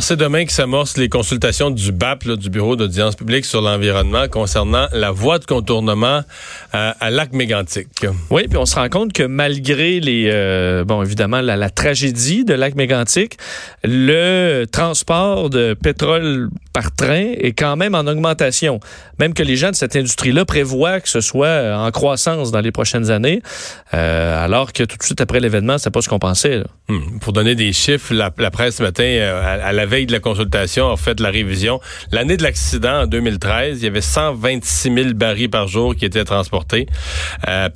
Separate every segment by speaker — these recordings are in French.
Speaker 1: C'est demain que s'amorcent les consultations du BAP, du Bureau d'audience publique sur l'environnement, concernant la voie de contournement à, à lac mégantic.
Speaker 2: Oui, puis on se rend compte que malgré les, euh, bon, évidemment, la, la, tragédie de lac mégantic, le transport de pétrole par train est quand même en augmentation. Même que les gens de cette industrie-là prévoient que ce soit en croissance dans les prochaines années, euh, alors que tout de suite après l'événement, c'est pas ce qu'on pensait.
Speaker 1: Hmm. Pour donner des chiffres, la, presse ce matin, euh, à, la veille de la consultation, a fait la révision. L'année de l'accident, en 2013, il y avait 126 000 barils par jour qui étaient transportés. Euh,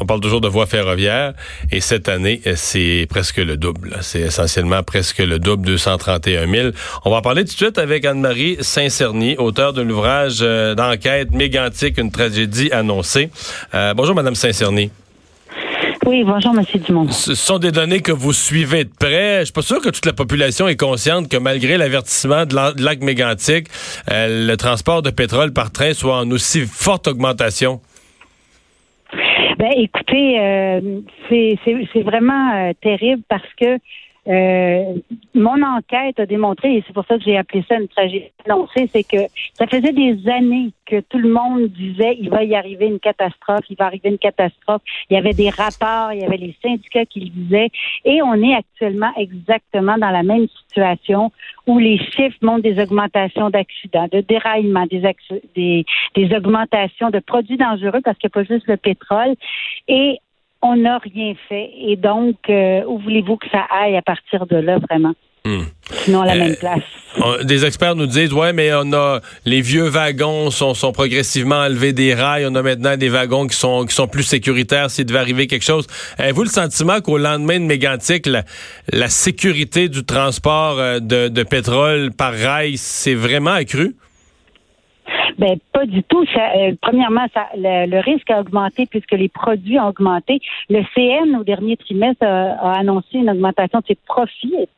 Speaker 1: on parle toujours de voies ferroviaires. Et cette année, c'est presque le double. C'est essentiellement presque le double, 231 000. On va en parler tout de suite avec Anne-Marie Saint-Cerny, auteur de l'ouvrage euh, d'enquête mégantique, une tragédie annoncée. Euh, bonjour, Madame Saint-Cerny.
Speaker 3: Oui, bonjour, M. Dumont.
Speaker 1: Ce sont des données que vous suivez de près. Je suis pas sûr que toute la population est consciente que malgré l'avertissement de lac mégantic, euh, le transport de pétrole par train soit en aussi forte augmentation.
Speaker 3: Ben, écoutez, euh, c'est vraiment euh, terrible parce que euh, mon enquête a démontré, et c'est pour ça que j'ai appelé ça une tragédie annoncée, c'est que ça faisait des années que tout le monde disait il va y arriver une catastrophe, il va arriver une catastrophe. Il y avait des rapports, il y avait les syndicats qui le disaient, et on est actuellement exactement dans la même situation où les chiffres montrent des augmentations d'accidents, de déraillements, des, des, des augmentations de produits dangereux parce qu'il n'y a pas juste le pétrole. Et on n'a rien fait. Et donc, euh, où voulez-vous que ça aille à partir de là, vraiment?
Speaker 1: Hmm.
Speaker 3: Sinon, à la euh, même place.
Speaker 1: On, des experts nous disent, ouais, mais on a les vieux wagons sont, sont progressivement enlevés des rails. On a maintenant des wagons qui sont qui sont plus sécuritaires s'il devait arriver quelque chose. Avez-vous le sentiment qu'au lendemain de Mégantic, la, la sécurité du transport euh, de, de pétrole par rail s'est vraiment accrue?
Speaker 3: Ben pas du tout. Ça, euh, premièrement, ça, le, le, risque a augmenté puisque les produits ont augmenté. Le CN au dernier trimestre a, a annoncé une augmentation de ses profits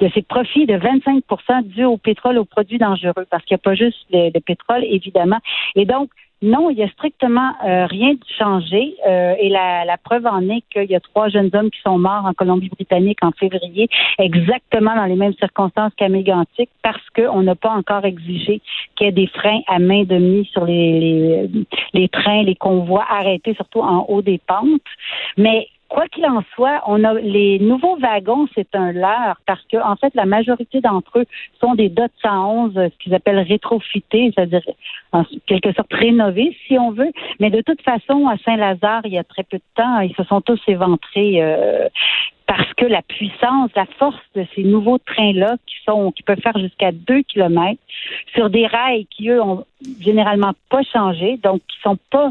Speaker 3: de ses profits de 25% dû au pétrole, aux produits dangereux, parce qu'il n'y a pas juste le, le, pétrole, évidemment. Et donc, non, il y a strictement euh, rien de changé. Euh, et la, la, preuve en est qu'il y a trois jeunes hommes qui sont morts en Colombie-Britannique en février, exactement dans les mêmes circonstances qu'à Mégantic, parce qu'on n'a pas encore exigé qu'il y ait des freins à main de mise sur les, les, les trains, les convois arrêtés, surtout en haut des pentes. Mais Quoi qu'il en soit, on a les nouveaux wagons, c'est un leurre parce que en fait, la majorité d'entre eux sont des DOT 111, ce qu'ils appellent rétrofités, c'est-à-dire en quelque sorte rénovés, si on veut. Mais de toute façon, à Saint-Lazare, il y a très peu de temps, ils se sont tous éventrés. Euh, parce que la puissance, la force de ces nouveaux trains-là qui sont qui peuvent faire jusqu'à 2 km sur des rails qui, eux, ont généralement pas changé, donc qui sont pas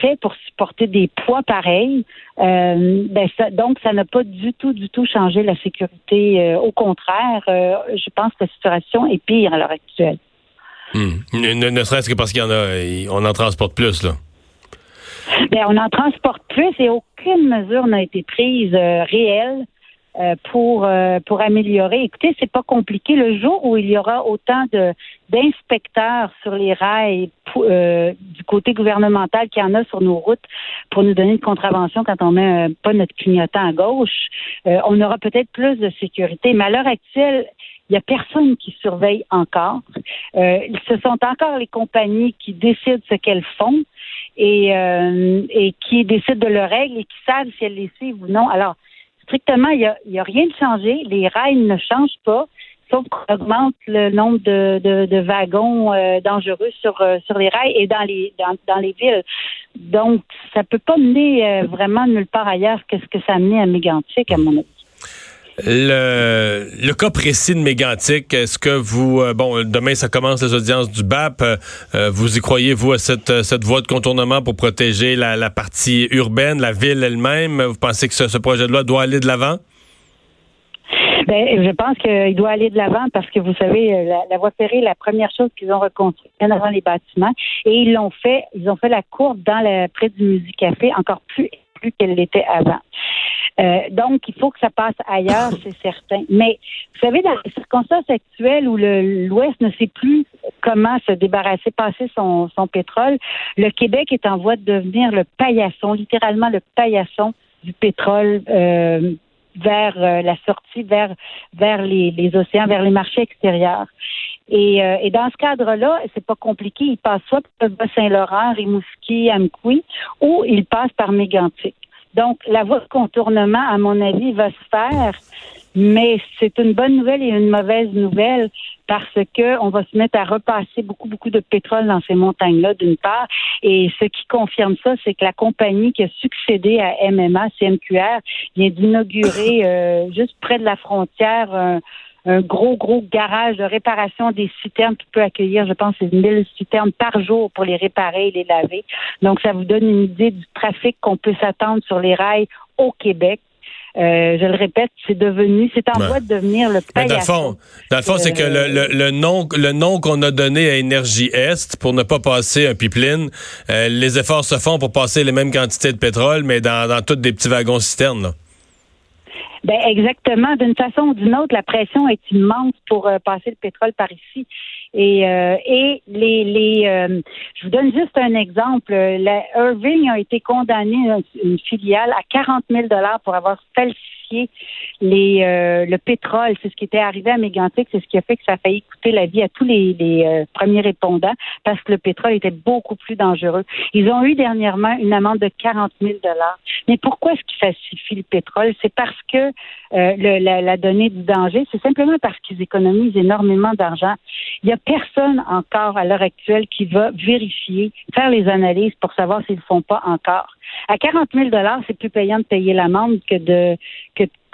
Speaker 3: faits pour supporter des poids pareils, euh, ben ça, donc ça n'a pas du tout, du tout changé la sécurité. Euh, au contraire, euh, je pense que la situation est pire à l'heure actuelle.
Speaker 1: Hmm. Ne, ne serait-ce que parce qu'il y en a, on en transporte plus, là.
Speaker 3: Bien, on en transporte plus et aucune mesure n'a été prise euh, réelle euh, pour euh, pour améliorer. Écoutez, c'est pas compliqué. Le jour où il y aura autant d'inspecteurs sur les rails du côté gouvernemental qu'il y en a sur nos routes pour nous donner une contravention quand on met pas notre clignotant à gauche, on aura peut-être plus de sécurité. Mais à l'heure actuelle, il n'y a personne qui surveille encore. Euh, ce sont encore les compagnies qui décident ce qu'elles font et, euh, et qui décident de leurs règles et qui savent si elles les suivent ou non. Alors, strictement, il n'y a, y a rien de changé. Les rails ne changent pas. sauf qu'on augmente le nombre de, de, de wagons euh, dangereux sur, euh, sur les rails et dans les, dans, dans les villes. Donc, ça peut pas mener euh, vraiment nulle part ailleurs que ce que ça a mené à Mégantic, à mon avis.
Speaker 1: Le, cas précis de Mégantic, est-ce que vous, euh, bon, demain ça commence les audiences du BAP, euh, euh, vous y croyez, vous, à cette, cette voie de contournement pour protéger la, partie urbaine, la ville elle-même? Vous pensez que ce, projet de loi doit aller de l'avant?
Speaker 3: Ben, je pense qu'il doit aller de l'avant parce que vous savez, la, voie ferrée, la première chose qu'ils ont reconstruite avant les bâtiments, et ils l'ont fait, ils ont fait la courbe dans la, près du Musique Café encore plus qu'elle l'était avant. Euh, donc, il faut que ça passe ailleurs, c'est certain. Mais vous savez, dans les circonstances actuelles où l'Ouest ne sait plus comment se débarrasser, passer son, son pétrole, le Québec est en voie de devenir le paillasson, littéralement le paillasson du pétrole euh, vers euh, la sortie, vers vers les, les océans, vers les marchés extérieurs. Et, euh, et dans ce cadre-là, c'est pas compliqué. Il passe soit par le Bas-Saint-Laurent, Rimouski, Amqui, ou il passe par Mégantic. Donc, la voie de contournement, à mon avis, va se faire, mais c'est une bonne nouvelle et une mauvaise nouvelle parce que on va se mettre à repasser beaucoup, beaucoup de pétrole dans ces montagnes-là, d'une part. Et ce qui confirme ça, c'est que la compagnie qui a succédé à MMA, CMQR, vient d'inaugurer euh, juste près de la frontière un gros, gros garage de réparation des citernes qui peut accueillir, je pense, c'est 1000 citernes par jour pour les réparer et les laver. Donc, ça vous donne une idée du trafic qu'on peut s'attendre sur les rails au Québec. Euh, je le répète, c'est devenu, c'est en voie de devenir le
Speaker 1: Mais dans le fond, dans le fond, c'est que le, le, le nom, le nom qu'on a donné à Énergie Est pour ne pas passer un pipeline, euh, les efforts se font pour passer les mêmes quantités de pétrole, mais dans, dans toutes des petits wagons citernes. là.
Speaker 3: Ben exactement. D'une façon ou d'une autre, la pression est immense pour euh, passer le pétrole par ici. Et, euh, et les, les euh, je vous donne juste un exemple. La Irving a été condamné une, une filiale à 40 000 dollars pour avoir falsifié les euh, le pétrole. C'est ce qui était arrivé à Mégantic. C'est ce qui a fait que ça a failli coûter la vie à tous les, euh, premiers répondants parce que le pétrole était beaucoup plus dangereux. Ils ont eu dernièrement une amende de 40 000 dollars. Mais pourquoi est-ce qu'ils falsifient le pétrole? C'est parce que euh, la donnée du danger, c'est simplement parce qu'ils économisent énormément d'argent. Il n'y a personne encore à l'heure actuelle qui va vérifier, faire les analyses pour savoir s'ils ne le font pas encore. À 40 000 c'est plus payant de payer l'amende que de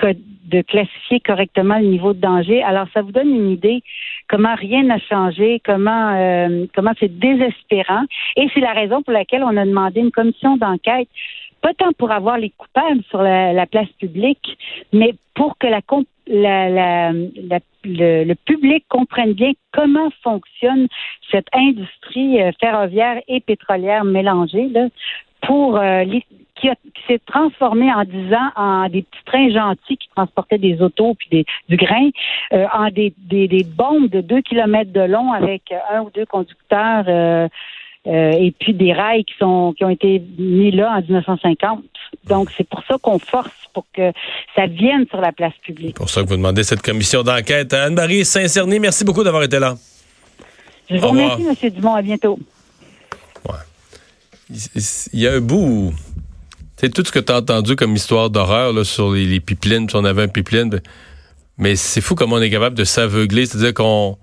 Speaker 3: de classifier correctement le niveau de danger. Alors, ça vous donne une idée comment rien n'a changé, comment euh, comment c'est désespérant. Et c'est la raison pour laquelle on a demandé une commission d'enquête pas tant pour avoir les coupables sur la, la place publique, mais pour que le, public comprenne bien comment fonctionne cette industrie euh, ferroviaire et pétrolière mélangée, pour euh, qui, s'est transformée en dix ans en des petits trains gentils qui transportaient des autos puis des, du grain, euh, en des, des, des bombes de deux kilomètres de long avec un ou deux conducteurs. euh, euh, et puis des rails qui sont qui ont été mis là en 1950. Donc c'est pour ça qu'on force pour que ça vienne sur la place publique.
Speaker 1: C'est pour ça que vous demandez cette commission d'enquête. Anne-Marie Saint-Cerny, merci beaucoup d'avoir été là.
Speaker 3: Je vous remercie, M. Dumont. À bientôt.
Speaker 1: Il il y a un bout sais, tout ce que tu as entendu comme histoire d'horreur là, sur les, les pipelines, si on avait un pipeline, ben, mais c'est fou comment on est capable de s'aveugler, c'est-à-dire qu'on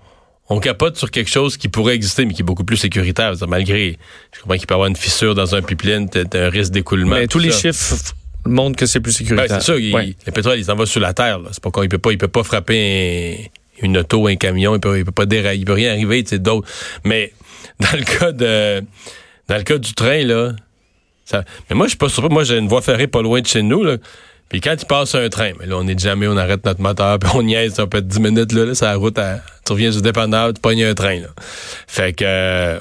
Speaker 1: on capote sur quelque chose qui pourrait exister, mais qui est beaucoup plus sécuritaire. Malgré, je comprends qu'il peut y avoir une fissure dans un pipeline, un risque d'écoulement.
Speaker 2: Mais tous les
Speaker 1: ça.
Speaker 2: chiffres montrent que c'est plus
Speaker 1: Ben,
Speaker 2: sécuritaire.
Speaker 1: c'est sûr, il-
Speaker 2: Ouais.
Speaker 1: le pétrole, il s'en va sur la terre. là. C'est pas qu'on- il peut pas, il peut pas frapper un- une auto, un camion, il peut, il peut pas dérailler, il peut rien arriver, tu sais, d'autres. Mais dans le cas de, dans le cas du train là, ça, mais moi je suis pas surpris. Moi j'ai une voie ferrée pas loin de chez nous là. Puis quand il passe un train, mais là on est jamais, on arrête notre moteur, puis on niaise, ça peut être 10 minutes là, là, sur la route, à- tu reviens du dépanneur, tu pognes un train là. Fait que euh,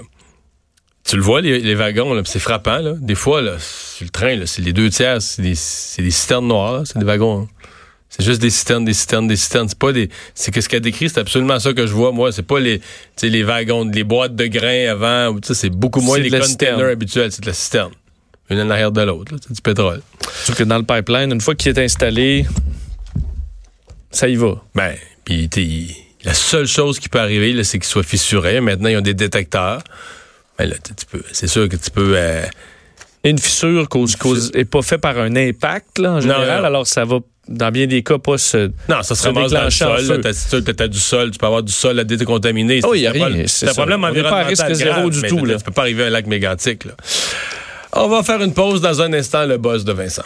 Speaker 1: tu le vois, les, les wagons, c'est frappant. Là. Des fois, là, sur le train, c'est les deux tiers, c'est des, c'est des citernes noires, là, c'est des wagons. hein. C'est juste des citernes, des citernes, des citernes. C'est pas des. C'est que ce qu'elle décrit, c'est absolument ça que je vois, moi. C'est pas les, les wagons, les boîtes de grains avant. C'est beaucoup moins les containers habituels. C'est de la citerne une en arrière de l'autre, c'est du pétrole.
Speaker 2: Sauf que dans le pipeline, une fois qu'il est installé, ça y va.
Speaker 1: Ben, puis la seule chose qui peut arriver, c'est qu'il soit fissuré. Maintenant, ils ont des détecteurs. Ben tu peux, c'est sûr que tu peux. Euh,
Speaker 2: une fissure cause, cause est pas faite par un impact là, en général, alors ça va dans bien des cas pas se
Speaker 1: Non, ça se,
Speaker 2: se
Speaker 1: dans le sol, tu du sol, tu peux avoir du sol à décontaminer.
Speaker 2: Ah oh, il y a rien, c'est
Speaker 1: un problème
Speaker 2: environnemental pas à risque zéro du tout là.
Speaker 1: Tu peux pas arriver à un lac mégantique là. On va faire une pause dans un instant, le boss de Vincent.